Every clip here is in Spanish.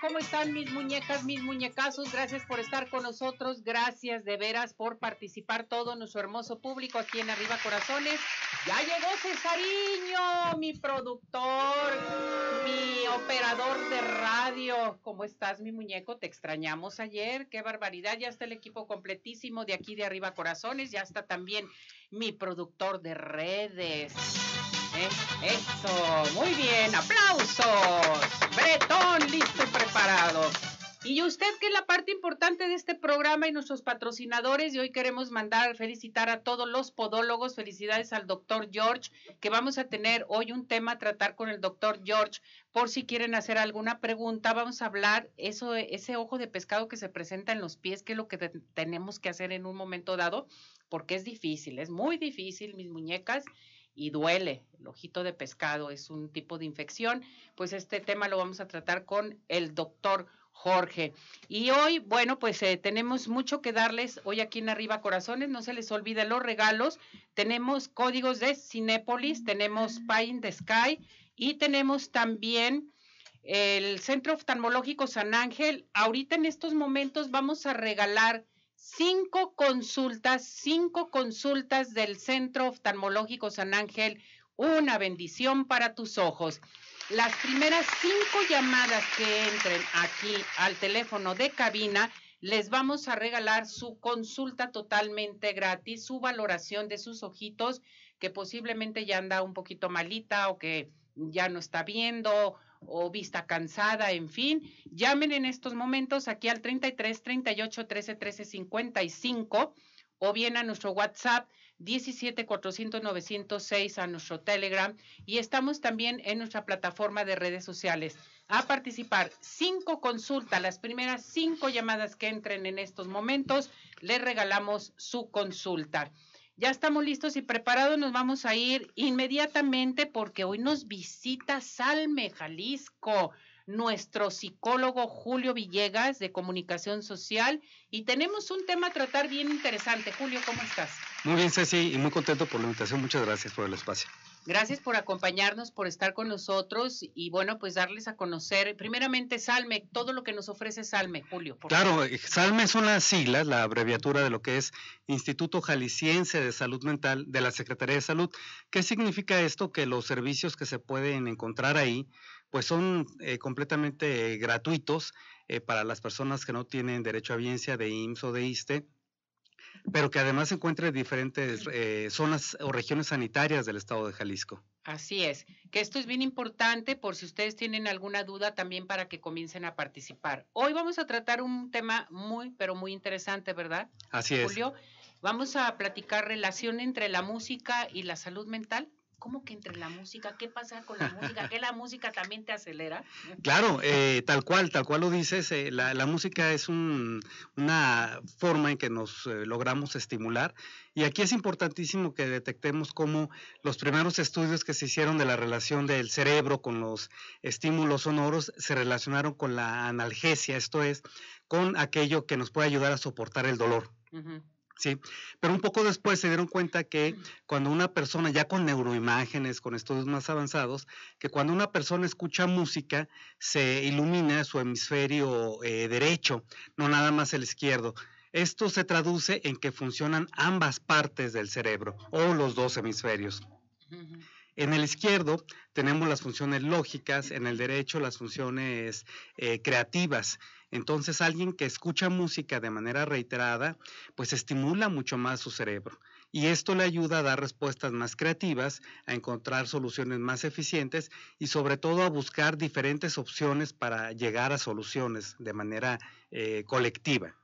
¿Cómo están mis muñecas, mis muñecazos? Gracias por estar con nosotros. Gracias de veras por participar todo nuestro hermoso público aquí en Arriba Corazones. Ya llegó Cesariño, mi productor, mi operador de radio. ¿Cómo estás, mi muñeco? Te extrañamos ayer. Qué barbaridad. Ya está el equipo completísimo de aquí de Arriba Corazones. Ya está también mi productor de redes. ¿Eh? Eso, muy bien, aplausos. Bretón, listo y preparado. Y usted, que es la parte importante de este programa y nuestros patrocinadores, y hoy queremos mandar, felicitar a todos los podólogos, felicidades al doctor George, que vamos a tener hoy un tema a tratar con el doctor George, por si quieren hacer alguna pregunta, vamos a hablar eso, ese ojo de pescado que se presenta en los pies, que es lo que te- tenemos que hacer en un momento dado, porque es difícil, es muy difícil, mis muñecas, y duele. El ojito de pescado es un tipo de infección. Pues este tema lo vamos a tratar con el doctor Jorge. Y hoy, bueno, pues eh, tenemos mucho que darles hoy aquí en Arriba Corazones. No se les olvide los regalos. Tenemos códigos de Cinépolis, tenemos Pie in the Sky y tenemos también el Centro Oftalmológico San Ángel. Ahorita en estos momentos vamos a regalar cinco consultas, cinco consultas del Centro Oftalmológico San Ángel, una bendición para tus ojos. Las primeras cinco llamadas que entren aquí al teléfono de cabina, les vamos a regalar su consulta totalmente gratis, su valoración de sus ojitos, que posiblemente ya anda un poquito malita o que ya no está viendo o vista cansada, en fin, llamen en estos momentos aquí al 33 38 13 13 55 o bien a nuestro WhatsApp 17 400 906 a nuestro Telegram y estamos también en nuestra plataforma de redes sociales. A participar, cinco consultas, las primeras cinco llamadas que entren en estos momentos, les regalamos su consulta. Ya estamos listos y preparados, nos vamos a ir inmediatamente porque hoy nos visita Salme, Jalisco, nuestro psicólogo Julio Villegas de Comunicación Social y tenemos un tema a tratar bien interesante. Julio, ¿cómo estás? Muy bien, Ceci, y muy contento por la invitación. Muchas gracias por el espacio. Gracias por acompañarnos, por estar con nosotros y bueno, pues darles a conocer primeramente Salme, todo lo que nos ofrece Salme, Julio. por. Claro, eh, SALME son las siglas, la abreviatura de lo que es Instituto Jalisciense de Salud Mental de la Secretaría de Salud. ¿Qué significa esto? Que los servicios que se pueden encontrar ahí, pues son eh, completamente eh, gratuitos eh, para las personas que no tienen derecho a biencia de IMSS o de ISTE, pero que además se encuentran en diferentes eh, zonas o regiones sanitarias del estado de Jalisco. Así es, que esto es bien importante por si ustedes tienen alguna duda también para que comiencen a participar. Hoy vamos a tratar un tema muy, pero muy interesante, ¿verdad, Así es. Julio? Vamos a platicar relación entre la música y la salud mental. ¿Cómo que entre la música? ¿Qué pasa con la música? ¿Que la música también te acelera? Claro, eh, tal cual, tal cual lo dices, eh, la, la música es un- una forma en que nos eh, logramos estimular y aquí es importantísimo que detectemos cómo los primeros estudios que se hicieron de la relación del cerebro con los estímulos sonoros se relacionaron con la analgesia, esto es, con aquello que nos puede ayudar a soportar el dolor. Ujú. Sí, pero un poco después se dieron cuenta que cuando una persona, ya con neuroimágenes, con estudios más avanzados, que cuando una persona escucha música, se ilumina su hemisferio eh, derecho, no nada más el izquierdo. Esto se traduce en que funcionan ambas partes del cerebro o los dos hemisferios. En el izquierdo tenemos las funciones lógicas, en el derecho las funciones eh, creativas. Entonces alguien que escucha música de manera reiterada, pues estimula mucho más su cerebro. Y esto le ayuda a dar respuestas más creativas, a encontrar soluciones más eficientes y sobre todo a buscar diferentes opciones para llegar a soluciones de manera eh, colectiva.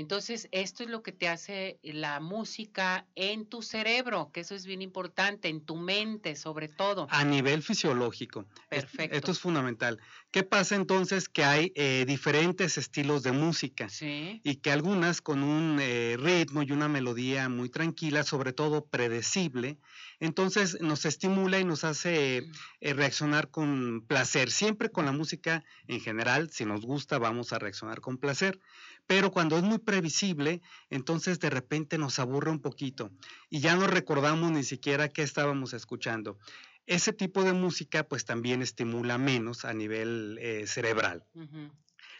Entonces, esto es lo que te hace la música en tu cerebro, que eso es bien importante, en tu mente sobre todo. A nivel fisiológico. Perfecto. Esto es fundamental. ¿Qué pasa entonces? Que hay eh, diferentes estilos de música Sí. y que algunas con un eh, ritmo y una melodía muy tranquila, sobre todo predecible, entonces nos estimula y nos hace eh, reaccionar con placer. Siempre con la música en general, si nos gusta, vamos a reaccionar con placer. Pero cuando es muy previsible, entonces de repente nos aburre un poquito y ya no recordamos ni siquiera qué estábamos escuchando. Ese tipo de música pues también estimula menos a nivel eh, cerebral.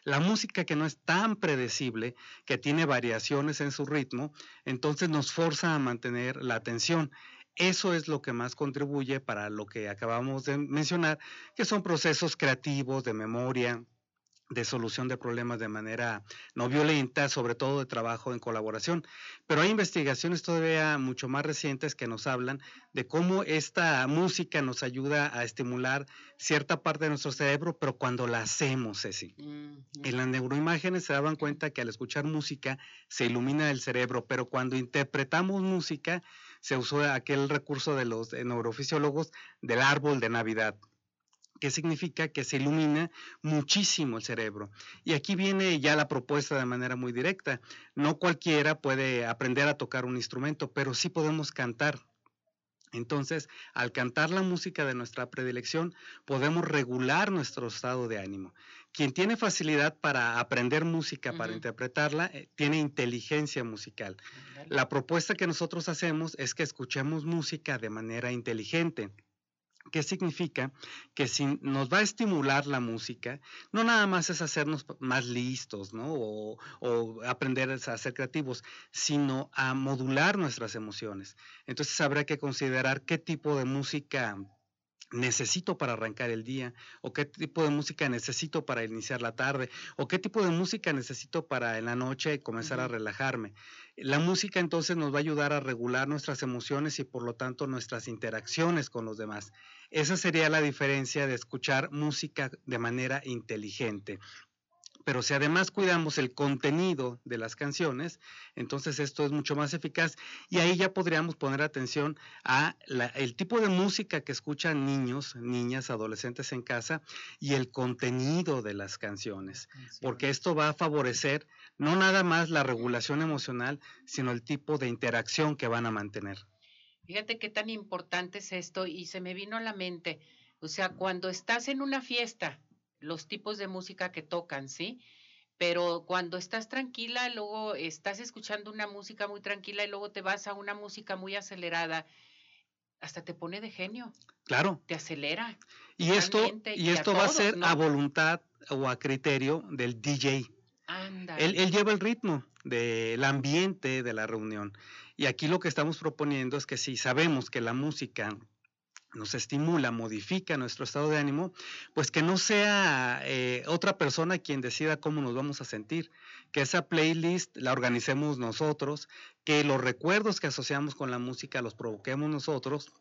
La música que no es tan predecible, que tiene variaciones en su ritmo, entonces nos forza a mantener la atención. Eso es lo que más contribuye para lo que acabamos de mencionar, que son procesos creativos de memoria, de solución de problemas de manera no violenta, sobre todo de trabajo en colaboración. Pero hay investigaciones todavía mucho más recientes que nos hablan de cómo esta música nos ayuda a estimular cierta parte de nuestro cerebro, pero cuando la hacemos, Ceci. En las neuroimágenes se daban cuenta que al escuchar música se ilumina el cerebro, pero cuando interpretamos música se usó aquel recurso de los neurofisiólogos del árbol de Navidad que significa que se ilumina muchísimo el cerebro. Y aquí viene ya la propuesta de manera muy directa. No cualquiera puede aprender a tocar un instrumento, pero sí podemos cantar. Entonces, al cantar la música de nuestra predilección, podemos regular nuestro estado de ánimo. Quien tiene facilidad para aprender música, para interpretarla, eh, tiene inteligencia musical. La propuesta que nosotros hacemos es que escuchemos música de manera inteligente. ¿Qué significa? Que si nos va a estimular la música, no nada más es hacernos más listos, ¿no? O, o aprender a ser creativos, sino a modular nuestras emociones. Entonces habrá que considerar qué tipo de música necesito para arrancar el día, o qué tipo de música necesito para iniciar la tarde, o qué tipo de música necesito para en la noche comenzar a relajarme. La música entonces nos va a ayudar a regular nuestras emociones y por lo tanto nuestras interacciones con los demás. Esa sería la diferencia de escuchar música de manera inteligente. Pero si además cuidamos el contenido de las canciones, entonces esto es mucho más eficaz y ahí ya podríamos poner atención a la- el tipo de música que escuchan niños, niñas, adolescentes en casa y el contenido de las canciones, porque esto va a favorecer no nada más la regulación emocional, sino el tipo de interacción que van a mantener. Fíjate qué tan importante es esto y se me vino a la mente, o sea, cuando estás en una fiesta, los tipos de música que tocan, ¿sí? Pero cuando estás tranquila, luego estás escuchando una música muy tranquila y luego te vas a una música muy acelerada, hasta te pone de genio, Claro, te acelera. y esto, y y a esto va a ser ¿no? a voluntad o a criterio del DJ. Anda. Él, él lleva el ritmo del ambiente de la reunión. Y aquí lo que estamos proponiendo es que si sabemos que la música nos estimula, modifica nuestro estado de ánimo, pues que no sea eh, otra persona quien decida cómo nos vamos a sentir, que esa playlist la organicemos nosotros, que los recuerdos que asociamos con la música los provoquemos nosotros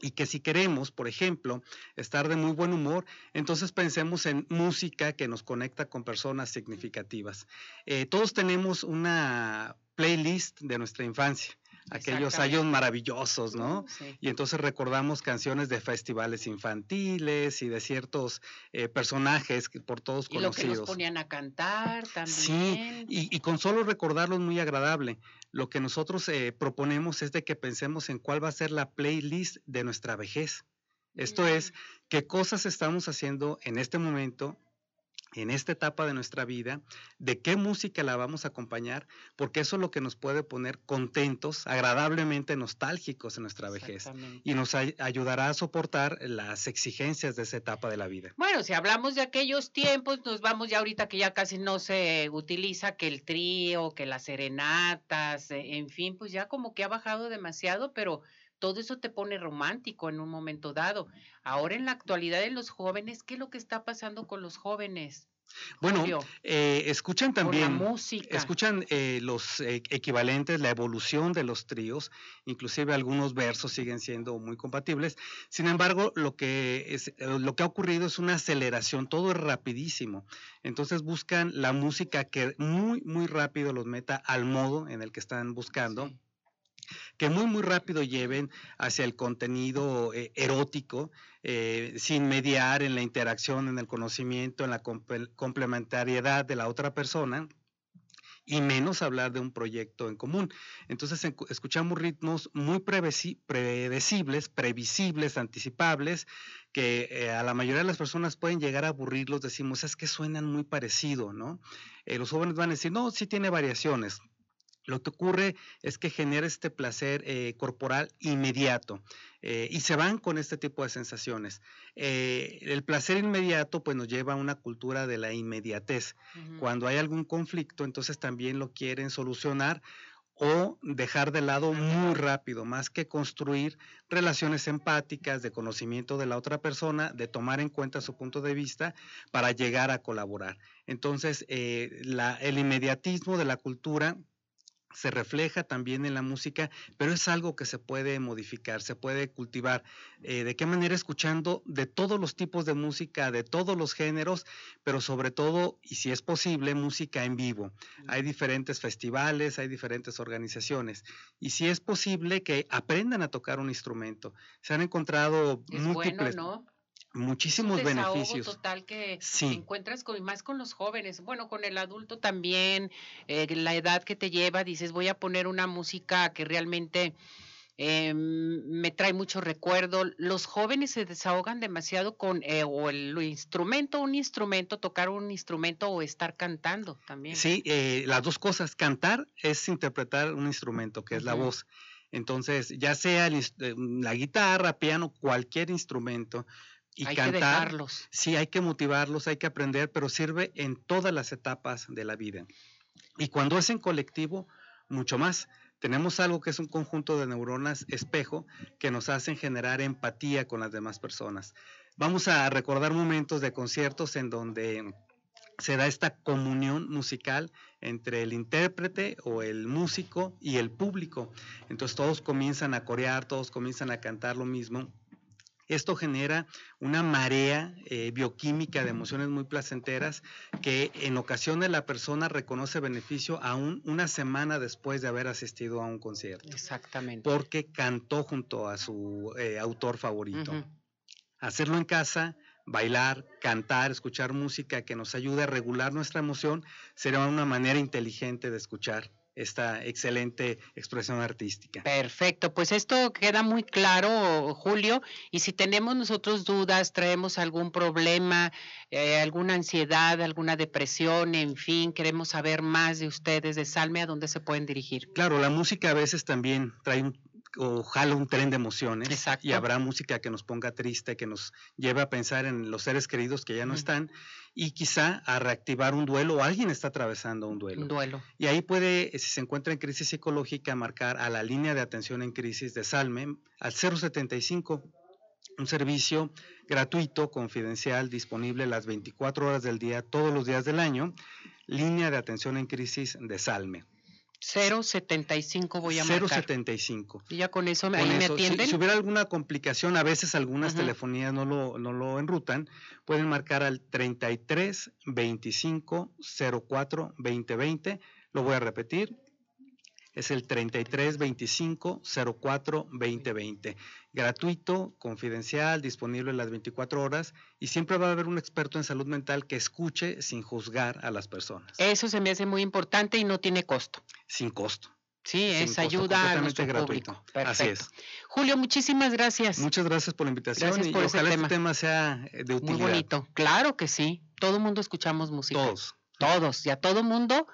y que si queremos, por ejemplo, estar de muy buen humor, entonces pensemos en música que nos conecta con personas significativas. Eh, todos tenemos una playlist de nuestra infancia, aquellos años maravillosos, ¿no? Sí. Y entonces recordamos canciones de festivales infantiles y de ciertos eh, personajes que por todos Y lo que nos conocidos. ponían a cantar también. Sí, y, y con solo recordarlo es muy agradable. Lo que nosotros eh, proponemos es de que pensemos en cuál va a ser la playlist de nuestra vejez. Esto es, Mm, qué cosas estamos haciendo en este momento, en esta etapa de nuestra vida, de qué música la vamos a acompañar, porque eso es lo que nos puede poner contentos, agradablemente nostálgicos en nuestra vejez y nos ay- ayudará a soportar las exigencias de esa etapa de la vida. Bueno, si hablamos de aquellos tiempos, nos vamos ya ahorita que ya casi no se utiliza que el trío, que las serenatas, eh, en fin, pues ya como que ha bajado demasiado, pero todo eso te pone romántico en un momento dado. Ahora en la actualidad de los jóvenes, ¿qué es lo que está pasando con los jóvenes? Bueno, eh, escuchan también, música. escuchan eh, los eh, equivalentes, la evolución de los tríos, inclusive algunos versos siguen siendo muy compatibles. Sin embargo, lo que es, lo que ha ocurrido es una aceleración, todo es rapidísimo. Entonces buscan la música que muy muy rápido los meta al modo en el que están buscando que muy, muy rápido lleven hacia el contenido eh, erótico, eh, sin mediar en la interacción, en el conocimiento, en la complementariedad de la otra persona y menos hablar de un proyecto en común. Entonces escuchamos ritmos muy predecibles, previsibles, anticipables, que eh, a la mayoría de las personas pueden llegar a aburrirlos, decimos, es que suenan muy parecido, ¿no? los jóvenes van a decir, no, sí tiene variaciones, lo que ocurre es que genera este placer eh, corporal inmediato eh, y se van con este tipo de sensaciones. Eh, el placer inmediato pues nos lleva a una cultura de la inmediatez. Cuando hay algún conflicto, entonces también lo quieren solucionar o dejar de lado muy rápido, más que construir relaciones empáticas, de conocimiento de la otra persona, de tomar en cuenta su punto de vista para llegar a colaborar. Entonces, el inmediatismo de la cultura se refleja también en la música, pero es algo que se puede modificar, se puede cultivar. Eh, ¿De qué manera? Escuchando de todos los tipos de música, de todos los géneros, pero sobre todo, y si es posible, música en vivo. Hay diferentes festivales, hay diferentes organizaciones, y si es posible que aprendan a tocar un instrumento. Se han encontrado múltiples muchísimos un beneficios. total que encuentras con, más con los jóvenes, bueno, con el adulto también, eh, la edad que te lleva, dices, voy a poner una música que realmente eh, me trae mucho recuerdo. Los jóvenes se desahogan demasiado con eh, o el instrumento, un instrumento, tocar un instrumento o estar cantando también. Sí, las dos cosas. Cantar es interpretar un instrumento, que es la voz. Entonces, ya sea la guitarra, piano, cualquier instrumento, y hay cantar. Que dejarlos. Sí, hay que motivarlos, hay que aprender, pero sirve en todas las etapas de la vida. Y cuando es en colectivo, mucho más. Tenemos algo que es un conjunto de neuronas espejo que nos hacen generar empatía con las demás personas. Vamos a recordar momentos de conciertos en donde se da esta comunión musical entre el intérprete o el músico y el público. Entonces todos comienzan a corear, todos comienzan a cantar lo mismo esto genera una marea eh, bioquímica de emociones muy placenteras que en ocasiones la persona reconoce beneficio aún una semana después de haber asistido a un concierto. Exactamente. Porque cantó junto a su eh, autor favorito. Hacerlo en casa, bailar, cantar, escuchar música que nos ayude a regular nuestra emoción será una manera inteligente de escuchar esta excelente expresión artística. Perfecto, pues esto queda muy claro, Julio, y si tenemos nosotros dudas, traemos algún problema, eh, alguna ansiedad, alguna depresión, en fin, queremos saber más de ustedes, de Salme, ¿a dónde se pueden dirigir? Claro, la música a veces también trae un o jala un tren de emociones Exacto. y habrá música que nos ponga triste, que nos lleve a pensar en los seres queridos que ya no están y quizá a reactivar un duelo o alguien está atravesando un duelo. Un duelo. Y ahí puede, si se encuentra en crisis psicológica, marcar a la línea de atención en crisis de Salme al 075 un servicio gratuito, confidencial, disponible las 24 horas del día, todos los días del año, línea de atención en crisis de Salme. 075 voy a marcar. 075. Y ya con eso, ahí me atienden. Si, hubiera alguna complicación, a veces algunas telefonías no lo, no lo enrutan, pueden marcar al 33 25 04 2020. Lo voy a repetir, es el 33 25 04 2020. Gratuito, confidencial, disponible las 24 horas y siempre va a haber un experto en salud mental que escuche sin juzgar a las personas. Eso se me hace muy importante y no tiene costo. Sin costo. Sí, es ayuda a nuestro gratuito. Público. Así es. Julio, muchísimas gracias. Muchas gracias por la invitación gracias por y ojalá este tema sea de utilidad. Muy bonito. Claro que sí. Todo mundo escuchamos música. Todos. Todos. Y a todo mundo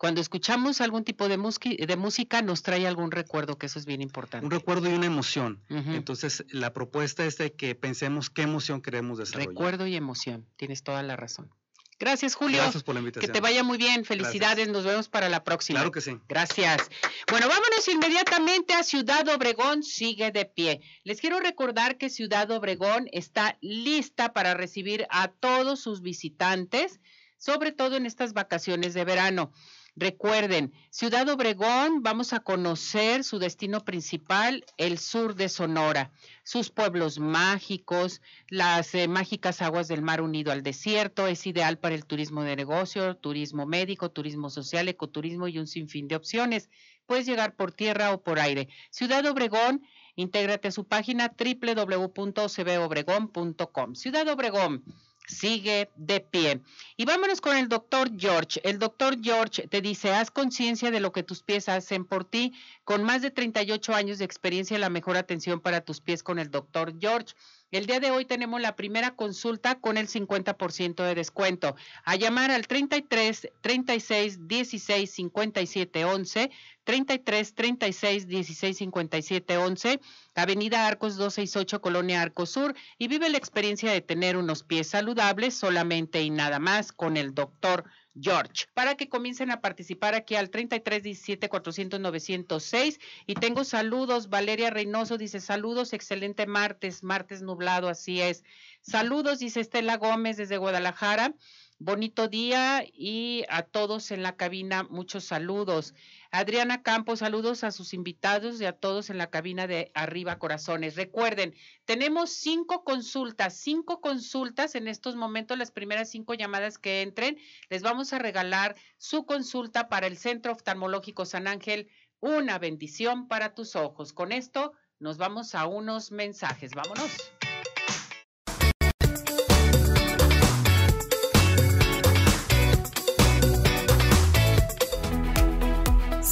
cuando escuchamos algún tipo de, de, música nos trae algún recuerdo, que eso es bien importante. Un recuerdo y una emoción. Entonces, la propuesta es de que pensemos qué emoción queremos desarrollar. Recuerdo y emoción, tienes toda la razón. Gracias, Julio. Gracias por la invitación. Que te vaya muy bien. Felicidades. Nos vemos para la próxima. Claro que sí. Gracias. Bueno, vámonos inmediatamente a Ciudad Obregón. Sigue de pie. Les quiero recordar que Ciudad Obregón está lista para recibir a todos sus visitantes sobre todo en estas vacaciones de verano. Recuerden, Ciudad Obregón, vamos a conocer su destino principal, el sur de Sonora, sus pueblos mágicos, las eh, mágicas aguas del mar unido al desierto, es ideal para el turismo de negocio, turismo médico, turismo social, ecoturismo y un sinfín de opciones. Puedes llegar por tierra o por aire. Ciudad Obregón, intégrate a su página www.cbobregón.com. Ciudad Obregón sigue de pie. Y vámonos con el doctor George. El doctor George te dice, haz conciencia de lo que tus pies hacen por ti. Con más de 38 años de experiencia, la mejor atención para tus pies con el doctor George. El día de hoy tenemos la primera consulta con el 50% de descuento. A llamar al 33 36 16 57 11, 33 36 16 57 11, Avenida Arcos 268, Colonia Arcos Sur, y vive la experiencia de tener unos pies saludables solamente y nada más con el doctor George, para que comiencen a participar aquí al 33 17 400 906. Y tengo saludos, Valeria Reynoso dice saludos, excelente martes, martes nublado, así es. Saludos, dice Estela Gómez desde Guadalajara. Bonito día y a todos en la cabina, muchos saludos. Adriana Campos, saludos a sus invitados y a todos en la cabina de Arriba Corazones. Recuerden, tenemos cinco consultas, cinco consultas en estos momentos, las primeras cinco llamadas que entren, les vamos a regalar su consulta para el Centro Oftalmológico San Ángel, una bendición para tus ojos. Con esto nos vamos a unos mensajes. Vámonos.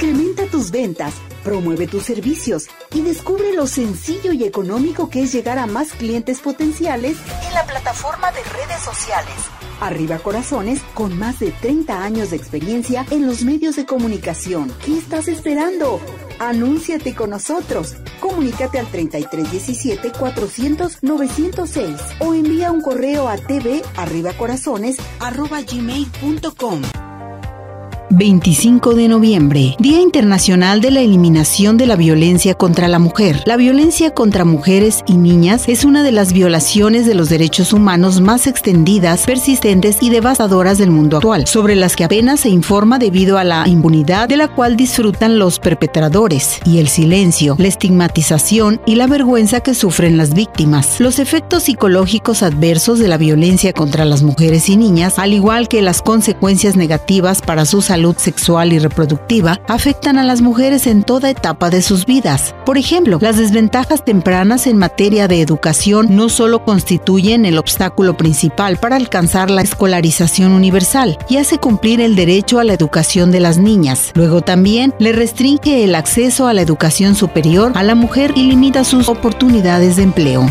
Incrementa tus ventas, promueve tus servicios y descubre lo sencillo y económico que es llegar a más clientes potenciales en la plataforma de redes sociales. Arriba Corazones, con más de 30 años de experiencia en los medios de comunicación. ¿Qué estás esperando? Anúnciate con nosotros. Comunícate al 3317 400 906 o envía un correo a tvarribacorazones@gmail.com. 25 de noviembre, Día Internacional de la Eliminación de la Violencia contra la Mujer. La violencia contra mujeres y niñas es una de las violaciones de los derechos humanos más extendidas, persistentes y devastadoras del mundo actual, sobre las que apenas se informa debido a la impunidad de la cual disfrutan los perpetradores y el silencio, la estigmatización y la vergüenza que sufren las víctimas. Los efectos psicológicos adversos de la violencia contra las mujeres y niñas, al igual que las consecuencias negativas para su salud sexual y reproductiva afectan a las mujeres en toda etapa de sus vidas. Por ejemplo, las desventajas tempranas en materia de educación no solo constituyen el obstáculo principal para alcanzar la escolarización universal y hace cumplir el derecho a la educación de las niñas. Luego también le restringe el acceso a la educación superior a la mujer y limita sus oportunidades de empleo.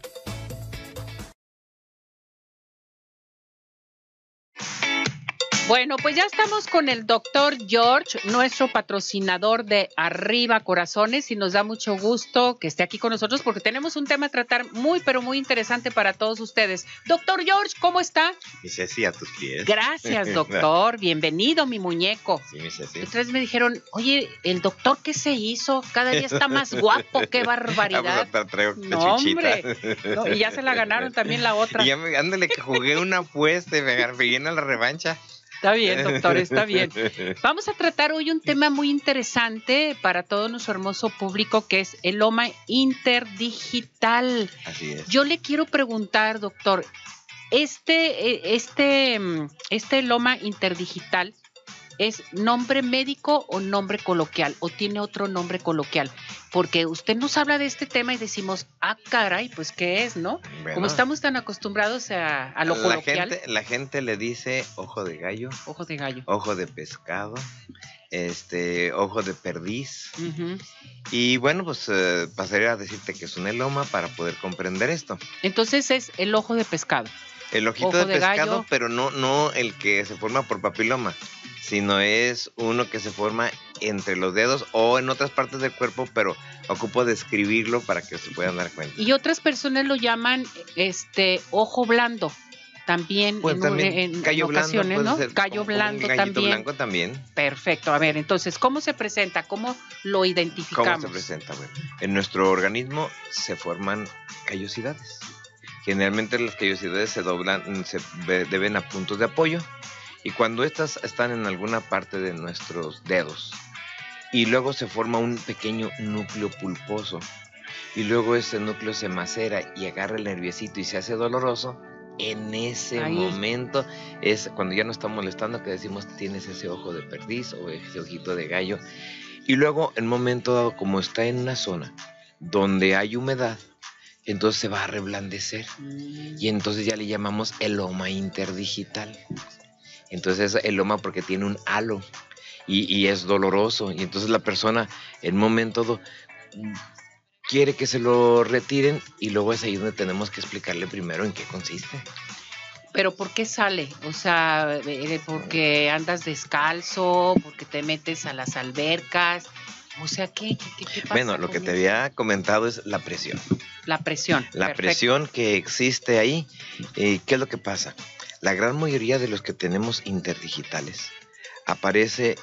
Bueno, pues ya estamos con el doctor George, nuestro patrocinador de Arriba Corazones, y nos da mucho gusto que esté aquí con nosotros porque tenemos un tema a tratar muy, pero muy interesante para todos ustedes. Doctor George, ¿cómo está? Mi Ceci, a tus pies. Gracias, doctor. Bienvenido, mi muñeco. Sí, mi Ceci. Ustedes me dijeron, oye, el doctor, ¿qué se hizo? Cada día está más guapo, qué barbaridad. Ah, pues, te traigo No, pechuchita. hombre. No, y ya se la ganaron también la otra. Y ya me, ándale, que jugué una apuesta y me pegué en la revancha. Está bien, doctor, está bien. Vamos a tratar hoy un tema muy interesante para todo nuestro hermoso público que es el loma interdigital. Así es. Yo le quiero preguntar, doctor, este, eh, este, mm, este loma interdigital es nombre médico o nombre coloquial o tiene otro nombre coloquial, porque usted nos habla de este tema y decimos, ah, caray, pues qué es, ¿no? Bueno, Como estamos tan acostumbrados a, a lo la coloquial, gente, la gente le dice ojo de gallo, ojo de gallo. ojo de pescado, este, ojo de perdiz. Y bueno, pues eh, pasaría a decirte que es un eloma para poder comprender esto. Entonces es el ojo de pescado. El ojito Ojo de de pescado, gallo. pero no, no el que se forma por papiloma, sino es uno que se forma entre los dedos o en otras partes del cuerpo, pero ocupo describirlo para que se puedan dar cuenta. Y otras personas lo llaman este ojo blando. También, Pues en, un- también, en- en callo blando ocasiones, ¿no? Callo blando también. blanco también. Perfecto. A ver, entonces, ¿cómo se presenta? ¿Cómo lo identificamos? ¿Cómo se presenta? Bueno, en nuestro organismo se forman callosidades. Generalmente las callosidades se doblan, se deben a puntos de apoyo y cuando estas están en alguna parte de nuestros dedos y luego se forma un pequeño núcleo pulposo y luego ese núcleo se macera y agarra el nerviecito y se hace doloroso, en ese Ahí. momento es cuando ya no está molestando que decimos tienes ese ojo de perdiz o ese ojito de gallo y luego en un momento dado como está en una zona donde hay humedad, entonces se va a reblandecer Mm, y entonces ya le llamamos eloma interdigital. Entonces es eloma porque tiene un halo y, y es doloroso. Y entonces la persona en un momento quiere que se lo retiren y luego es ahí donde tenemos que explicarle primero en qué consiste. Pero ¿por qué sale? O sea, eh, porque andas descalzo, porque te metes a las albercas. O sea, ¿qué, qué, qué- qué pasa? Bueno, lo que te había comentado es la presión. La presión. La perfecto. presión que existe ahí, eh, ¿qué es lo que pasa? La gran mayoría de los que tenemos interdigitales aparece,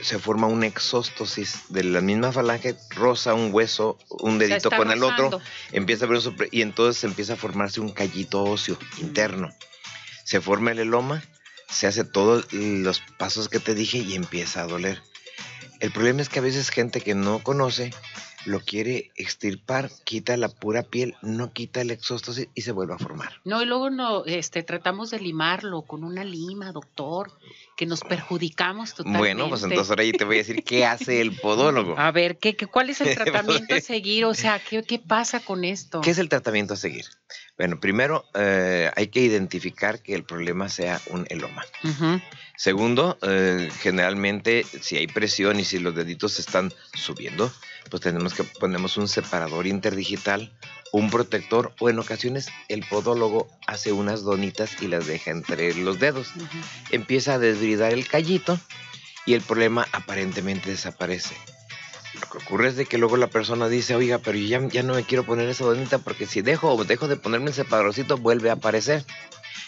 se forma una exóstosis de la misma falange, roza un hueso, un dedito con el otro, empieza a ver eso, y entonces empieza a formarse un callito óseo interno. Se forma el eloma, se hace todos los pasos que te dije y empieza a doler. El problema es que a veces gente que no conoce lo quiere extirpar, quita la pura piel, no quita el exóstosis y se vuelve a formar. No, y luego no, este, tratamos de limarlo con una lima, doctor, que nos perjudicamos totalmente. Bueno, pues entonces ahora yo te voy a decir qué hace el podólogo. A ver, ¿qué, qué, ¿cuál es el tratamiento a seguir? O sea, ¿qué, qué pasa con esto? ¿Qué es el tratamiento a seguir? Bueno, primero eh, hay que identificar que el problema sea un eloma. Segundo, eh, generalmente si hay presión y si los deditos se están subiendo, pues tenemos que ponemos un separador interdigital, un protector o en ocasiones el podólogo hace unas donitas y las deja entre los dedos. Ujú. Empieza a desbridar el callito y el problema aparentemente desaparece. Lo que ocurre es de que luego la persona dice, oiga, pero yo ya, ya no me quiero poner esa donita porque si dejo o dejo de ponerme el separadorcito vuelve a aparecer.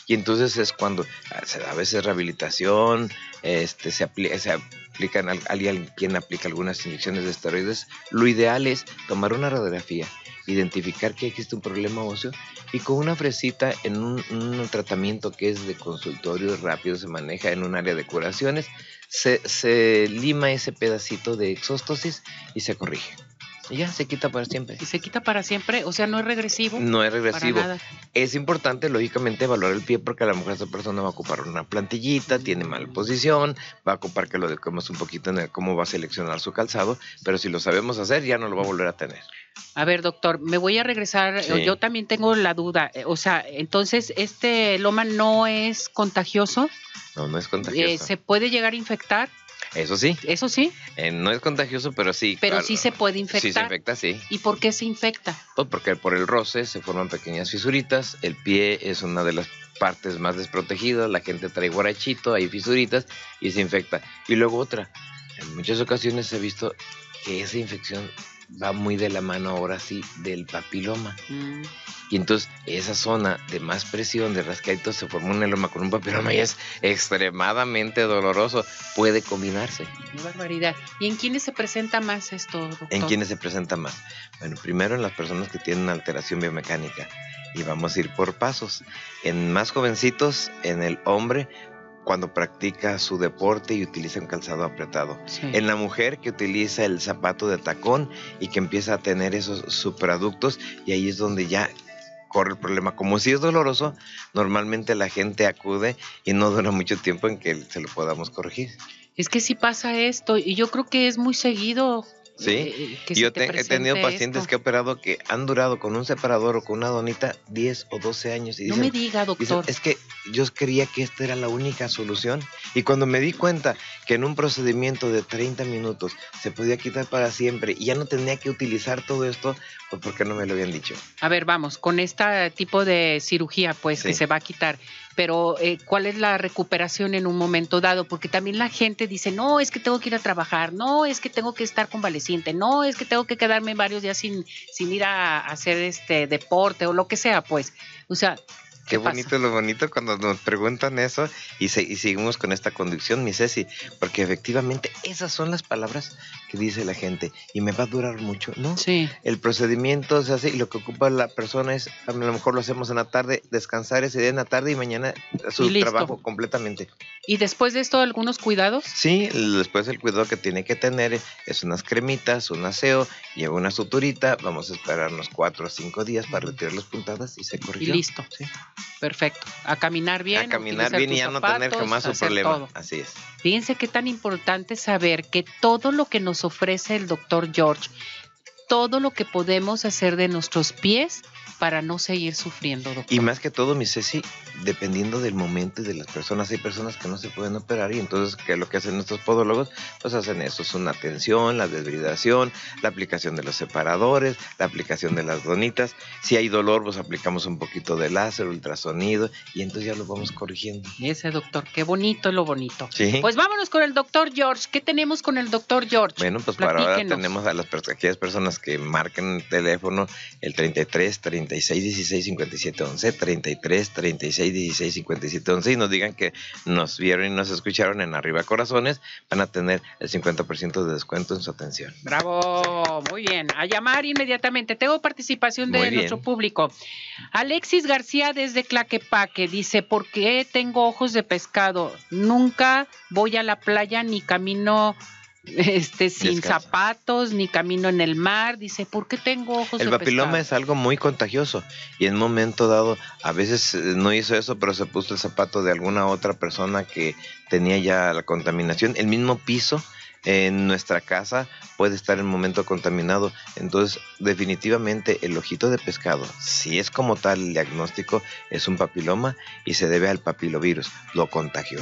Y entonces es cuando ah, a veces rehabilitación, este, se, apli- se aplican, al- alguien quien aplica algunas inyecciones de esteroides. Lo ideal es tomar una radiografía, identificar que existe un problema óseo y con una fresita en un, un tratamiento que es de consultorio rápido, se maneja en un área de curaciones, se, se lima ese pedacito de exóstosis y se corrige. Y ya se quita para siempre. ¿Y se quita para siempre? O sea, no es regresivo. No es para regresivo. nada. Es importante, lógicamente, evaluar el pie porque a lo mejor esa persona va a ocupar una plantillita, tiene mala posición, va a ocupar que lo eduquemos un poquito en el cómo va a seleccionar su calzado, pero si lo sabemos hacer, ya no lo va a volver a tener. A ver, doctor, me voy a regresar. Sí. Yo también tengo la duda. Eh, O sea, entonces, ¿este loma no es contagioso? No, no es Eh, contagioso. ¿Se puede llegar a infectar? Eso sí. ¿Eso sí? Eh, no es contagioso, pero sí. Pero sí se puede infectar. Sí se infecta, sí. ¿Y por qué se infecta? Pues porque por el roce se forman pequeñas fisuritas, el pie es una de las partes más desprotegidas, la gente trae guarachito, hay fisuritas y se infecta. Y luego otra, en muchas ocasiones he visto que esa infección va muy de la mano ahora sí del papiloma. Mm. Y entonces esa zona de más presión, de rascadito, se forma un eloma con un papiloma y es extremadamente doloroso. Puede combinarse. Qué barbaridad. ¿Y en quiénes se presenta más esto, doctor? ¿En quiénes se presenta más? Bueno, primero en las personas que tienen alteración biomecánica. Y vamos a ir por pasos. En más jovencitos, en el hombre, cuando practica su deporte y utiliza un calzado apretado. En la mujer que utiliza el zapato de tacón y que empieza a tener esos superadductos y ahí es donde ya corre el problema. Como si es doloroso, normalmente la gente acude y no dura mucho tiempo en que se lo podamos corregir. Es que si pasa esto y yo creo que es muy seguido Sí, eh, eh, yo he tenido pacientes que he operado que han durado con un separador o con una donita 10 o 12 años. Y no me diga, doctor. es que yo creía que esta era la única solución. Y cuando me di cuenta que en un procedimiento de 30 minutos se podía quitar para siempre y ya no tenía que utilizar todo esto, pues ¿por qué no me lo habían dicho? A ver, vamos, con este tipo de cirugía, pues que se va a quitar pero eh, ¿cuál es la recuperación en un momento dado? Porque también la gente dice, no, es que tengo que ir a trabajar, no, es que tengo que estar convaleciente, no, es que tengo que quedarme varios días sin, sin ir a hacer este deporte o lo que sea, pues. O sea, Qué, bonito lo bonito cuando nos preguntan eso y, y, seguimos con esta conducción, mi Ceci, porque efectivamente esas son las palabras que dice la gente y me va a durar mucho, ¿no? Sí. El procedimiento se hace y lo que ocupa la persona es, a lo mejor lo hacemos en la tarde, descansar ese día en la tarde y mañana su trabajo completamente. ¿Y después de esto algunos cuidados? Sí, después el cuidado que tiene que tener es unas cremitas, un aseo, lleva una suturita, vamos a esperarnos cuatro o cinco días para retirar las puntadas y se corrigió. Y listo. Sí. Perfecto. A caminar bien. A caminar bien y ya no tener jamás un problema. Así es. Fíjense qué tan importante saber que todo lo que nos ofrece el doctor George, todo lo que podemos hacer de nuestros pies para no seguir sufriendo, doctor. Y más que todo, mi Ceci, dependiendo del momento y de las personas, hay personas que no se pueden operar y entonces, ¿qué es lo que hacen nuestros podólogos? Pues hacen eso, es una tensión, la desbridación, la aplicación de los separadores, la aplicación de las donitas. Si hay dolor, pues aplicamos un poquito de láser, ultrasonido y entonces ya lo vamos corrigiendo. Ese doctor, qué bonito lo bonito. Sí. Pues vámonos con el doctor George. ¿Qué tenemos con el doctor George? Bueno, pues para ahora tenemos a las aquellas personas que marquen el teléfono el 33 30 36 16 57 11, 33 36 16 57 11 y nos digan que nos vieron y nos escucharon en Arriba Corazones, van a tener el 50% de descuento en su atención. Bravo, muy bien. A llamar inmediatamente. Tengo participación de nuestro público. Alexis García desde Claquepaque dice, ¿por qué tengo ojos de pescado? Nunca voy a la playa ni camino este sin zapatos ni camino en el mar. Dice por qué tengo ojos el papiloma es algo muy contagioso. Y en un momento dado a veces eh, no hizo eso pero se puso el zapato de alguna otra persona que tenía ya la contaminación. El mismo piso en nuestra casa puede estar en momento contaminado. Entonces, definitivamente el ojito de pescado, si es como tal el diagnóstico, es un papiloma y se debe al papilovirus, lo contagió.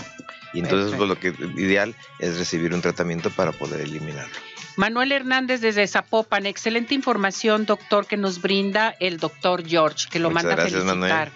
Y entonces pues, lo que ideal es recibir un tratamiento para poder eliminarlo. Manuel Hernández desde Zapopan, excelente información, doctor, que nos brinda el doctor George, que lo manda a felicitar.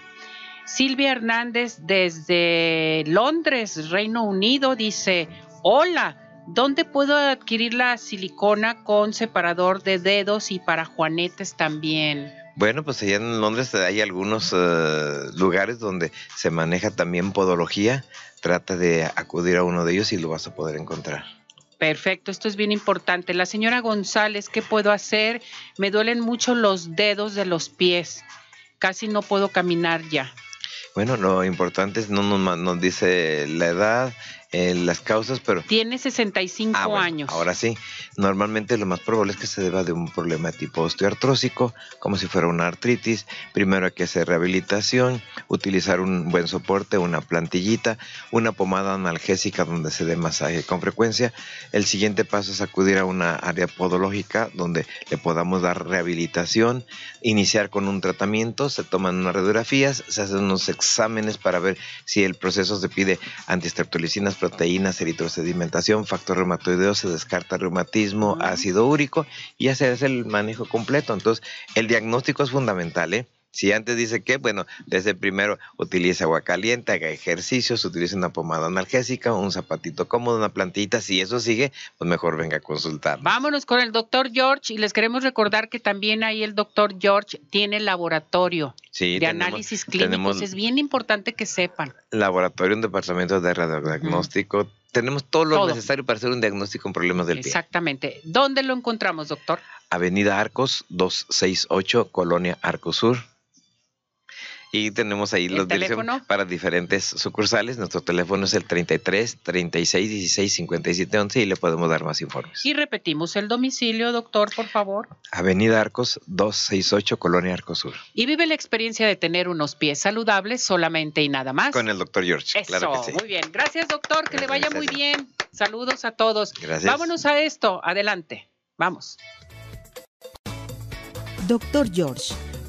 Silvia Hernández desde Londres, Reino Unido, dice, hola, ¿Dónde puedo adquirir la silicona con separador de dedos y para juanetes también? Bueno, pues allá en Londres hay algunos eh, lugares donde se maneja también podología. Trata de acudir a uno de ellos y lo vas a poder encontrar. Perfecto, esto es bien importante. La señora González, ¿qué puedo hacer? Me duelen mucho los dedos de los pies. Casi no puedo caminar ya. Bueno, lo importante es no nos, nos dice la edad, las causas, pero... Tiene 65 ah, años. Ahora sí, normalmente lo más probable es que se deba de un problema de tipo osteoartrósico, como si fuera una artritis. Primero hay que hacer rehabilitación, utilizar un buen soporte, una plantillita, una pomada analgésica donde se dé masaje con frecuencia. El siguiente paso es acudir a una área podológica donde le podamos dar rehabilitación, iniciar con un tratamiento, se toman unas radiografías, se hacen unos exámenes para ver si el proceso se pide antistreptolicinas proteínas, eritrosedimentación, factor reumatoideo, se descarta reumatismo, ácido úrico y ya se hace el manejo completo. Entonces, el diagnóstico es fundamental, ¿eh? Si antes dice que, bueno, desde primero utilice agua caliente, haga ejercicios, utilice una pomada analgésica, un zapatito cómodo, una plantita, si eso sigue, pues mejor venga a consultar. Vámonos con el doctor George y les queremos recordar que también ahí el doctor George tiene laboratorio de análisis clínicos. es bien importante que sepan. Laboratorio, un departamento de radiodiagnóstico. Tenemos todo lo necesario para hacer un diagnóstico en problemas del pie. Exactamente. ¿Dónde lo encontramos, doctor? Avenida Arcos, 268, Colonia Arcosur. Y tenemos ahí los teléfonos para diferentes sucursales. Nuestro teléfono es el 33 36 16 57 11 y le podemos dar más informes. Y repetimos el domicilio, doctor, por favor. Avenida Arcos 268, Colonia Arcos Sur. Y vive la experiencia de tener unos pies saludables solamente y nada más. Con el doctor George. Eso, claro que sí. muy bien. Gracias, doctor. Que le vaya muy bien. Saludos a todos. Gracias. Vámonos a esto. Adelante. Vamos. Doctor George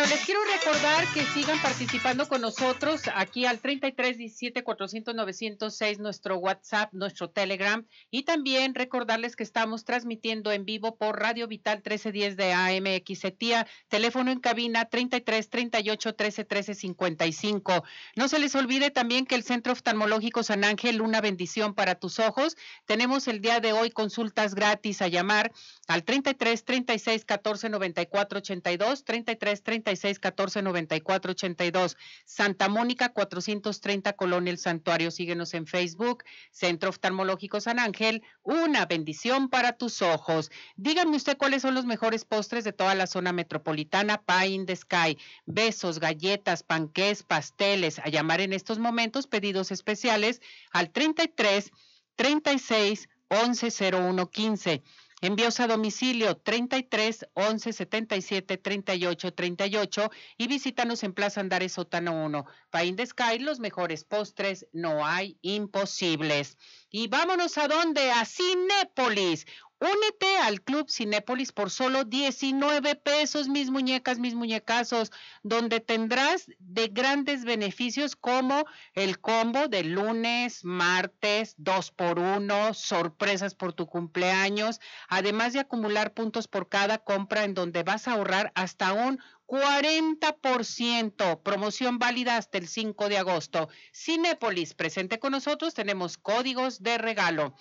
Bueno, les quiero recordar que sigan participando con nosotros aquí al 33 17 400 906, nuestro WhatsApp, nuestro Telegram. Y también recordarles que estamos transmitiendo en vivo por Radio Vital 1310 de AMX Etía, teléfono en cabina 33 38 13 13 55. No se les olvide también que el Centro Oftalmológico San Ángel, una bendición para tus ojos. Tenemos el día de hoy consultas gratis a llamar al 33 36 14 94 82, 33 36 14 94 82. Santa Mónica 430 Colonia El Santuario. Síguenos en Facebook, Centro Oftalmológico San Ángel. Una bendición para tus ojos. Díganme usted cuáles son los mejores postres de toda la zona metropolitana. Pie in the Sky. Besos, galletas, panqués, pasteles. A llamar en estos momentos pedidos especiales al 33 36 11 01 15. Envíos a domicilio 33 11 77 38 38 y visítanos en Plaza Andares Sótano 1. Pain de Sky, los mejores postres, no hay imposibles. Y vámonos a dónde? A Cinépolis. Únete al Club Cinépolis por solo 19 pesos, mis muñecas, mis muñecazos, donde tendrás de grandes beneficios como el combo de lunes, martes, dos por uno, sorpresas por tu cumpleaños, además de acumular puntos por cada compra en donde vas a ahorrar hasta un 40%. Promoción válida hasta el 5 de agosto. Cinépolis, presente con nosotros, tenemos códigos de regalo.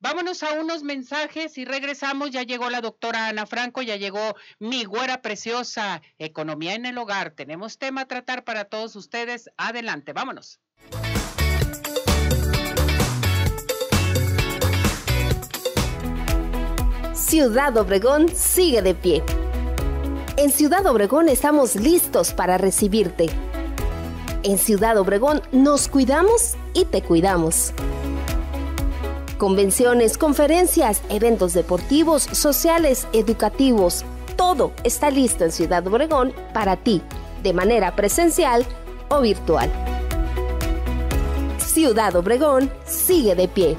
Vámonos a unos mensajes y regresamos. Ya llegó la doctora Ana Franco, ya llegó mi güera preciosa, Economía en el Hogar. Tenemos tema a tratar para todos ustedes. Adelante, vámonos. Ciudad Obregón sigue de pie. En Ciudad Obregón estamos listos para recibirte. En Ciudad Obregón nos cuidamos y te cuidamos convenciones, conferencias, eventos deportivos, sociales, educativos. Todo está listo en Ciudad Obregón para ti, de manera presencial o virtual. Ciudad Obregón sigue de pie.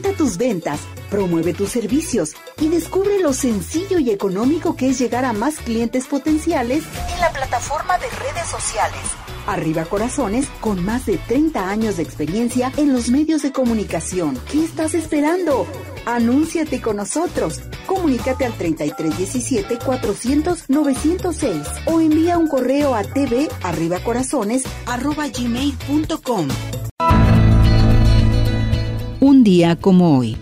Tus ventas, promueve tus servicios y descubre lo sencillo y económico que es llegar a más clientes potenciales en la plataforma de redes sociales. Arriba Corazones, con más de 30 años de experiencia en los medios de comunicación. ¿Qué estás esperando? Anúnciate con nosotros. Comunícate al 3317 400 906 o envía un correo a tvarribacorazones@gmail.com. Un día como hoy.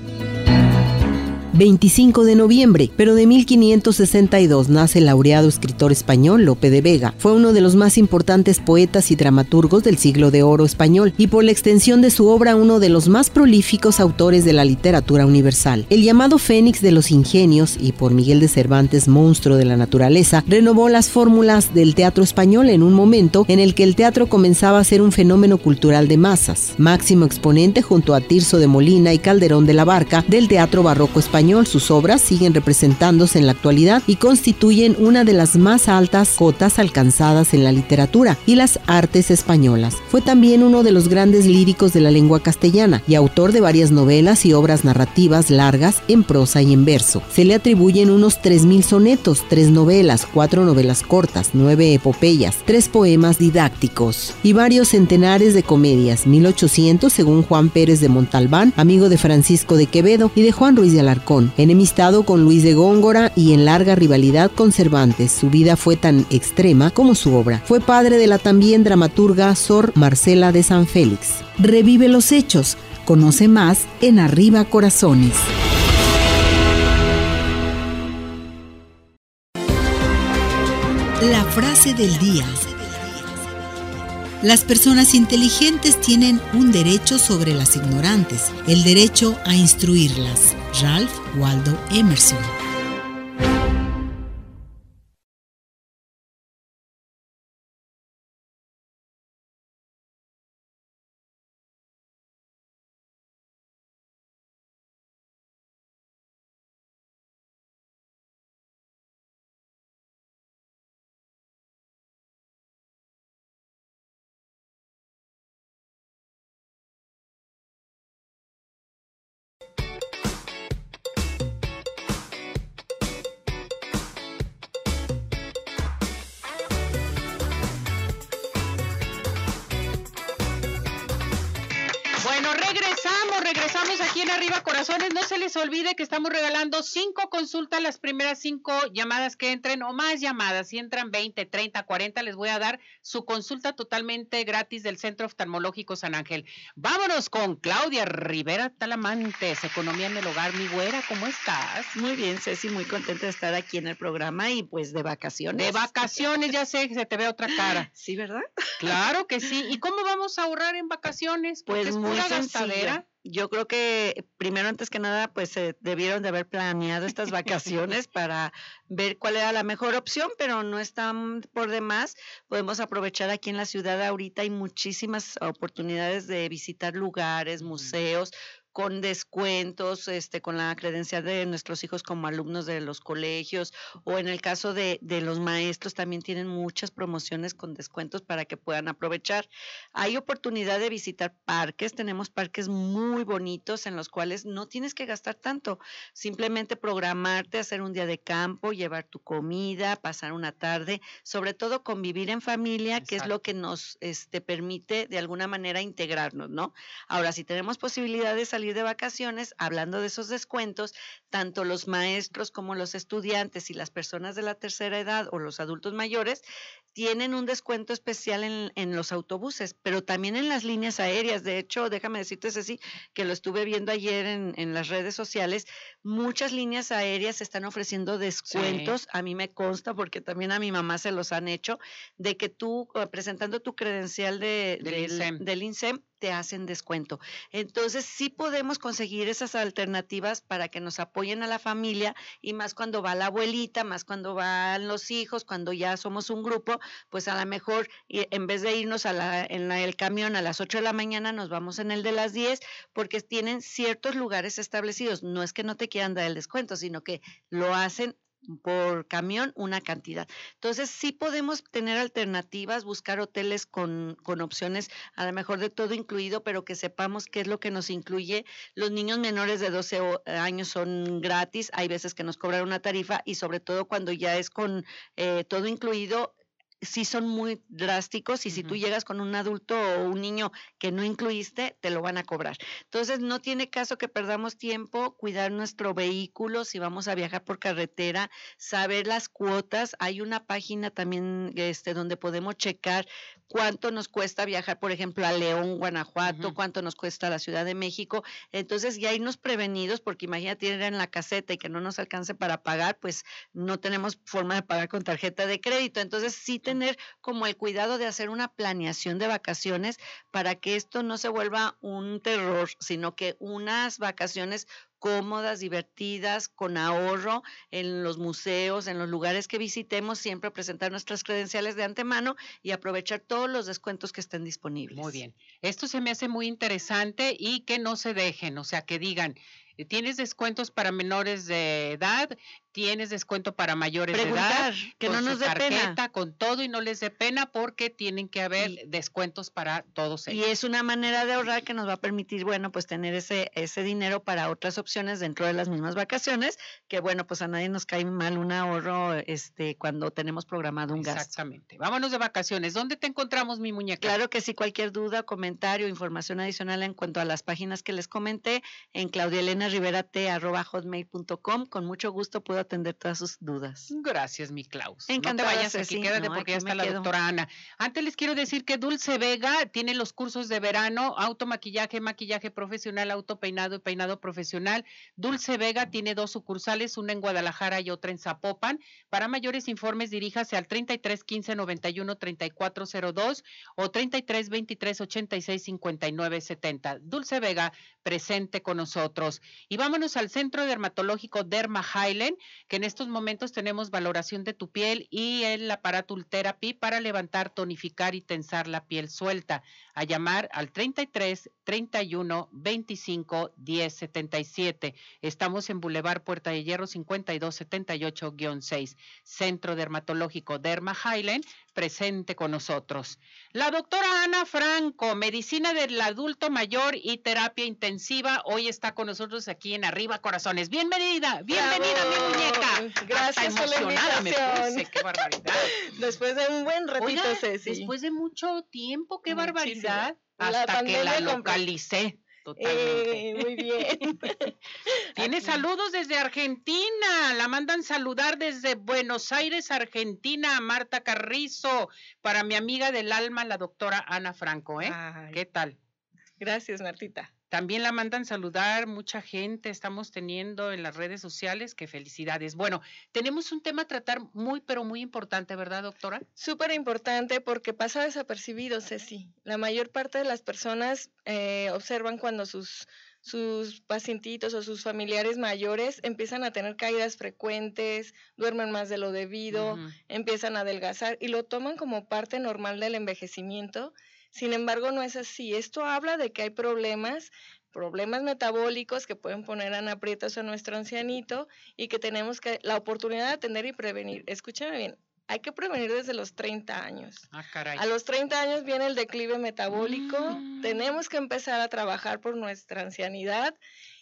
25 de noviembre, pero de 1562 nace el laureado escritor español Lope de Vega. Fue uno de los más importantes poetas y dramaturgos del siglo de oro español y por la extensión de su obra uno de los más prolíficos autores de la literatura universal. El llamado Fénix de los Ingenios y por Miguel de Cervantes monstruo de la naturaleza renovó las fórmulas del teatro español en un momento en el que el teatro comenzaba a ser un fenómeno cultural de masas. Máximo exponente junto a Tirso de Molina y Calderón de la Barca del teatro barroco español sus obras siguen representándose en la actualidad y constituyen una de las más altas cotas alcanzadas en la literatura y las artes españolas. Fue también uno de los grandes líricos de la lengua castellana y autor de varias novelas y obras narrativas largas en prosa y en verso. Se le atribuyen unos 3.000 sonetos, tres novelas, cuatro novelas cortas, nueve epopeyas, tres poemas didácticos y varios centenares de comedias, 1800 según Juan Pérez de Montalbán, amigo de Francisco de Quevedo y de Juan Ruiz de Alarcón enemistado con Luis de Góngora y en larga rivalidad con Cervantes. Su vida fue tan extrema como su obra. Fue padre de la también dramaturga Sor Marcela de San Félix. Revive los hechos. Conoce más en Arriba Corazones. La frase del día. Las personas inteligentes tienen un derecho sobre las ignorantes, el derecho a instruirlas. Ralph Waldo Emerson. arriba olvide que estamos regalando cinco consultas, las primeras cinco llamadas que entren o más llamadas. Si entran 20, 30, 40, les voy a dar su consulta totalmente gratis del Centro Oftalmológico San Ángel. Vámonos con Claudia Rivera Talamantes, Economía en el Hogar. Mi güera, ¿cómo estás? Muy bien, Ceci, muy contenta de estar aquí en el programa y pues de vacaciones. De vacaciones, ya sé que se te ve otra cara. Sí, ¿verdad? Claro que sí. ¿Y cómo vamos a ahorrar en vacaciones? pues es muy gastadera yo creo que primero, antes que nada, pues se debieron de haber planeado estas vacaciones para ver cuál era la mejor opción, pero no están por demás. Podemos aprovechar aquí en la ciudad ahorita hay muchísimas oportunidades de visitar lugares, museos, con descuentos, este, con la credencial de nuestros hijos como alumnos de los colegios, o en el caso de, de, los maestros también tienen muchas promociones con descuentos para que puedan aprovechar. Hay oportunidad de visitar parques, tenemos parques muy bonitos en los cuales no tienes que gastar tanto, simplemente programarte, hacer un día de campo, llevar tu comida, pasar una tarde, sobre todo convivir en familia, que es lo que nos este, permite de alguna manera integrarnos, ¿no? Ahora, si tenemos posibilidad de salir de vacaciones, hablando de esos descuentos, tanto los maestros como los estudiantes y las personas de la tercera edad o los adultos mayores tienen un descuento especial en, en, los autobuses, pero también en las líneas aéreas. De hecho, déjame decirte, Ceci, que lo estuve viendo ayer en, en las redes sociales. Muchas líneas aéreas están ofreciendo descuentos. A mí me consta, porque también a mi mamá se los han hecho, de que tú, eh, presentando tu credencial de, del, del INSEM, te hacen descuento. Entonces, sí podemos conseguir esas alternativas para que nos apoyen a la familia y más cuando va la abuelita, más cuando van los hijos, cuando ya somos un grupo, pues a lo mejor en vez de irnos a la, en el camión a las 8 de la mañana, nos vamos en el de las 10 porque tienen ciertos lugares establecidos. No es que no te quieran dar el descuento, sino que lo hacen por camión una cantidad. Entonces, sí podemos tener alternativas, buscar hoteles con, con opciones, a lo mejor de todo incluido, pero que sepamos qué es lo que nos incluye. Los niños menores de 12 años son gratis, hay veces que nos cobran una tarifa y sobre todo cuando ya es con eh, todo incluido, sí son muy drásticos y si tú llegas con un adulto o un niño que no incluiste, te lo van a cobrar. Entonces, no tiene caso que perdamos tiempo, cuidar nuestro vehículo si vamos a viajar por carretera, saber las cuotas. Hay una página también este, donde podemos checar cuánto nos cuesta viajar, por ejemplo, a León, Guanajuato, cuánto nos cuesta la Ciudad de México. Entonces, ya irnos prevenidos, porque imagínate ir en la caseta y que no nos alcance para pagar, pues no tenemos forma de pagar con tarjeta de crédito. Entonces, sí tener como el cuidado de hacer una planeación de vacaciones para que esto no se vuelva un terror, sino que unas vacaciones cómodas, divertidas, con ahorro en los museos, en los lugares que visitemos, siempre presentar nuestras credenciales de antemano y aprovechar todos los descuentos que estén disponibles. Muy bien. Esto se me hace muy interesante y que no se dejen, o sea, que digan, tienes descuentos para menores de edad, tienes descuento para mayores de edad, que no nos dé pena. con todo y no les dé pena porque tienen que haber descuentos para todos ellos. Y es una manera de ahorrar que nos va a permitir, bueno, pues tener ese ese dinero para otras opciones dentro de las mismas vacaciones, que bueno, pues a nadie nos cae mal un ahorro este cuando tenemos programado un gasto. Exactamente. Vámonos de vacaciones. ¿Dónde te encontramos, mi muñeca? Claro que sí, cualquier duda, comentario, información adicional en cuanto a las páginas que les comenté en claudiaelenariverate@hotmail.com, con mucho gusto puedo atender todas sus dudas. Gracias, mi Klaus. Encantada. No te vayas aquí, quédate porque ya está la doctora Ana. Antes les quiero decir que Dulce Vega tiene los cursos de verano, automaquillaje, maquillaje profesional, autopeinado y peinado profesional. Dulce Vega tiene dos sucursales, una en Guadalajara y otra en Zapopan. Para mayores informes, diríjase al 33 15 91 3402 o 33 23 86 59 70. Dulce Vega presente con nosotros. Y vámonos al Centro Dermatológico Derma Highland, que en estos momentos tenemos valoración de tu piel y el aparato Ultherapy para levantar, tonificar y tensar la piel suelta. A llamar al 33 31 25 10 77. Estamos en Boulevard Puerta de Hierro 52 78-6. Centro Dermatológico Derma Highland presente con nosotros. La doctora Ana Franco, medicina del adulto mayor y terapia intensiva, hoy está con nosotros aquí en Arriba Corazones. Bienvenida, bienvenida mi muñeca. Gracias por la invitación. qué barbaridad. Después de un buen ratito, Ceci. Después de mucho tiempo, qué barbaridad. Hasta que la localicé. Totalmente. Eh, muy bien. Tiene saludos desde Argentina. La mandan saludar desde Buenos Aires, Argentina, Marta Carrizo, para mi amiga del alma, la doctora Ana Franco. ¿eh? ¿Qué tal? Gracias, Martita. También la mandan saludar mucha gente, estamos teniendo en las redes sociales, que felicidades. Bueno, tenemos un tema a tratar muy, pero muy importante, ¿verdad, doctora? Súper importante porque pasa desapercibido, Ceci. La mayor parte de las personas eh, observan cuando sus, sus pacientitos o sus familiares mayores empiezan a tener caídas frecuentes, duermen más de lo debido, empiezan a adelgazar y lo toman como parte normal del envejecimiento sin embargo, no es así. Esto habla de que hay problemas, problemas metabólicos que pueden poner en aprietos a nuestro ancianito y que tenemos que la oportunidad de atender y prevenir. Escúchame bien, hay que prevenir desde los 30 años. Ah, caray. A los 30 años viene el declive metabólico, mm. tenemos que empezar a trabajar por nuestra ancianidad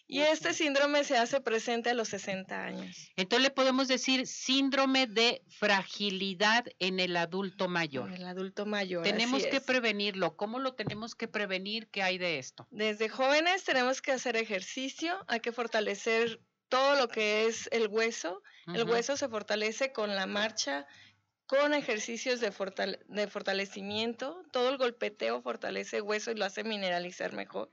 y este síndrome se hace presente a los 60 años. Entonces le podemos decir síndrome de fragilidad en el adulto mayor. En el adulto mayor. Tenemos que prevenirlo. ¿Cómo lo tenemos que prevenir? ¿Qué hay de esto? Desde jóvenes tenemos que hacer ejercicio, hay que fortalecer todo lo que es el hueso. El hueso se fortalece con la marcha, con ejercicios de, de fortalecimiento. Todo el golpeteo fortalece el hueso y lo hace mineralizar mejor.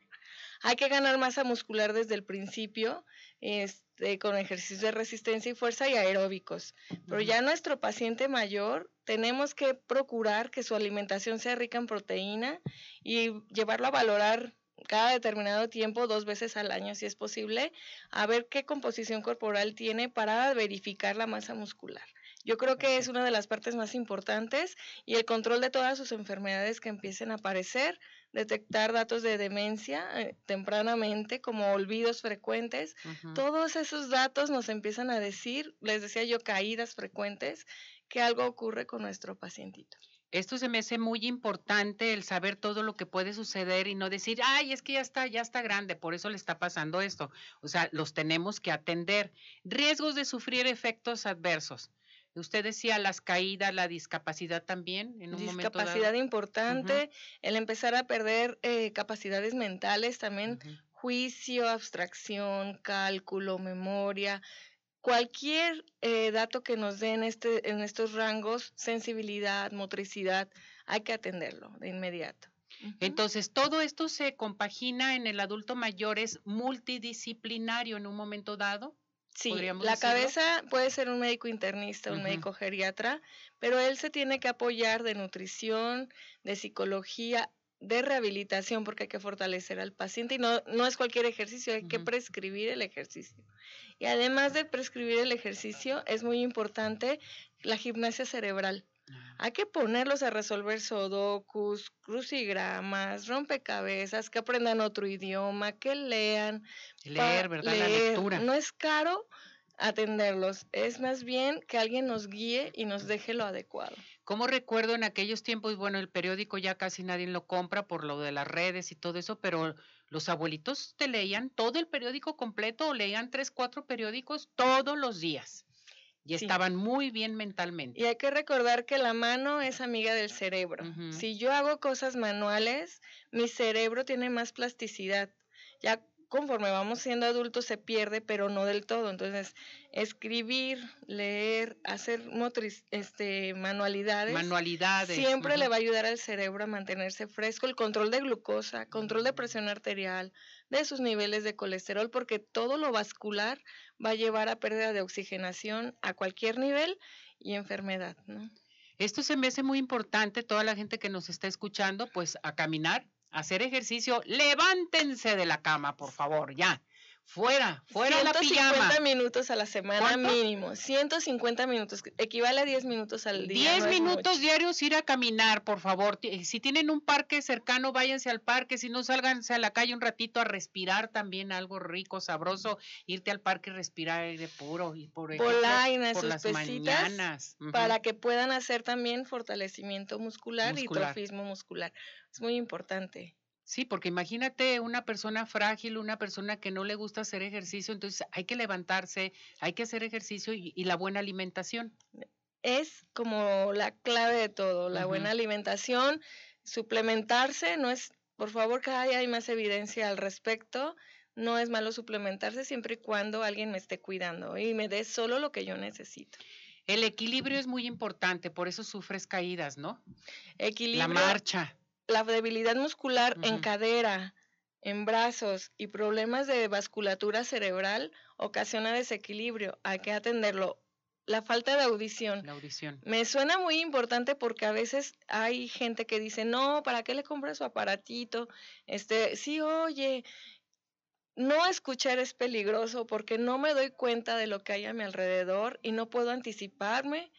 Hay que ganar masa muscular desde el principio, este, con ejercicios de resistencia y fuerza y aeróbicos. Pero ya nuestro paciente mayor tenemos que procurar que su alimentación sea rica en proteína y llevarlo a valorar cada determinado tiempo, dos veces al año si es posible, a ver qué composición corporal tiene para verificar la masa muscular. Yo creo que es una de las partes más importantes y el control de todas sus enfermedades que empiecen a aparecer, detectar datos de demencia eh, tempranamente, como olvidos frecuentes. Todos esos datos nos empiezan a decir, les decía yo, caídas frecuentes, que algo ocurre con nuestro pacientito. Esto se me hace muy importante, el saber todo lo que puede suceder y no decir, ay, es que ya está, ya está grande, por eso le está pasando esto. O sea, los tenemos que atender. Riesgos de sufrir efectos adversos. Usted decía las caídas, la discapacidad también en un discapacidad importante, el empezar a perder eh, capacidades mentales también, juicio, abstracción, cálculo, memoria, cualquier eh, dato que nos den este, en estos rangos, sensibilidad, motricidad, hay que atenderlo de inmediato. Entonces, todo esto se compagina en el adulto mayor, es multidisciplinario en un momento dado. Sí, la cabeza puede ser un médico internista, un médico geriatra, pero él se tiene que apoyar de nutrición, de psicología, de rehabilitación, porque hay que fortalecer al paciente y no, no es cualquier ejercicio, hay que prescribir el ejercicio. Y además de prescribir el ejercicio, es muy importante la gimnasia cerebral. Hay que ponerlos a resolver sudokus, crucigramas, rompecabezas, que aprendan otro idioma, que lean. Leer, ¿verdad? La lectura. No es caro atenderlos, es más bien que alguien nos guíe y nos deje lo adecuado. Como recuerdo en aquellos tiempos, bueno, el periódico ya casi nadie lo compra por lo de las redes y todo eso, pero los abuelitos te leían todo el periódico completo o leían tres, cuatro periódicos todos los días. Y estaban muy bien mentalmente. Y hay que recordar que la mano es amiga del cerebro. Si yo hago cosas manuales, mi cerebro tiene más plasticidad. Ya conforme vamos siendo adultos se pierde, pero no del todo. Entonces, escribir, leer, hacer motriz, este, manualidades, manualidades siempre le va a ayudar al cerebro a mantenerse fresco, el control de glucosa, control de presión arterial, de sus niveles de colesterol, porque todo lo vascular va a llevar a pérdida de oxigenación a cualquier nivel y enfermedad, ¿no? Esto se me hace muy importante, toda la gente que nos está escuchando, pues a caminar, hacer ejercicio, levántense de la cama, por favor, ya. Fuera, fuera la pijama. 150 minutos a la semana mínimo. 150 minutos, equivale a 10 minutos al día. 10 minutos diarios ir a caminar, por favor. Si tienen un parque cercano, váyanse al parque. Si no, sálganse a la calle un ratito a respirar también algo rico, sabroso. Irte al parque y respirar aire puro. Y por ejemplo, por las mañanas. Para que puedan hacer también fortalecimiento muscular, muscular. y trofismo muscular. Es muy importante. Sí, porque imagínate una persona frágil, una persona que no le gusta hacer ejercicio, entonces hay que levantarse, hay que hacer ejercicio y, la buena alimentación. Es como la clave de todo, la buena alimentación, suplementarse, no es, por favor, cada día hay más evidencia al respecto, no es malo suplementarse siempre y cuando alguien me esté cuidando y me dé solo lo que yo necesito. El equilibrio es muy importante, por eso sufres caídas, ¿no? Equilibrio. La marcha la debilidad muscular en cadera, en brazos y problemas de vasculatura cerebral ocasiona desequilibrio. Hay que atenderlo. La falta de audición. La audición. Me suena muy importante porque a veces hay gente que dice, no, ¿para qué le compra su aparatito? Este, sí, oye, no escuchar es peligroso porque no me doy cuenta de lo que hay a mi alrededor y no puedo anticiparme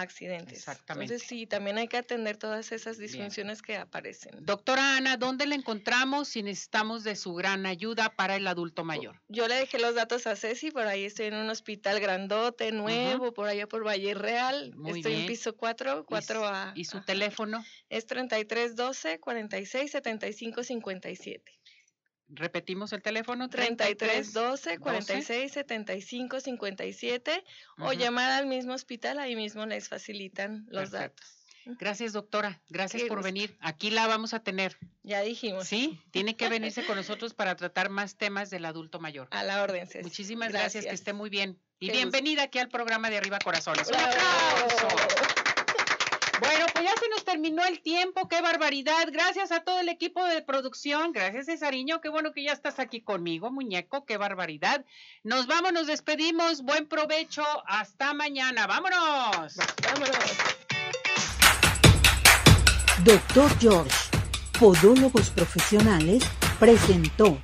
accidentes. Exactamente. Entonces sí, también hay que atender todas esas disfunciones que aparecen. Doctora Ana, ¿dónde la encontramos si necesitamos de su gran ayuda para el adulto mayor? Yo le dejé los datos a Ceci, por ahí estoy en un hospital grandote, nuevo, por allá por Valle Real. estoy en piso 4, 4A. ¿Y su teléfono? Es 3312 46 75 57. Repetimos el teléfono 33 12 46 75 57 o llamar al mismo hospital, ahí mismo les facilitan los datos. Gracias, doctora. Gracias por venir. Aquí la vamos a tener. Ya dijimos. Sí, tiene que venirse con nosotros para tratar más temas del adulto mayor. A la orden, Muchísimas gracias. que esté muy bien. Y bienvenida aquí al programa de Arriba Corazones. Pues ya se nos terminó el tiempo, qué barbaridad. Gracias a todo el equipo de producción, gracias Cesariño, qué bueno que ya estás aquí conmigo, muñeco, qué barbaridad. Nos vamos, nos despedimos, buen provecho, hasta mañana, vámonos. Vámonos. Doctor George, Podólogos Profesionales, presentó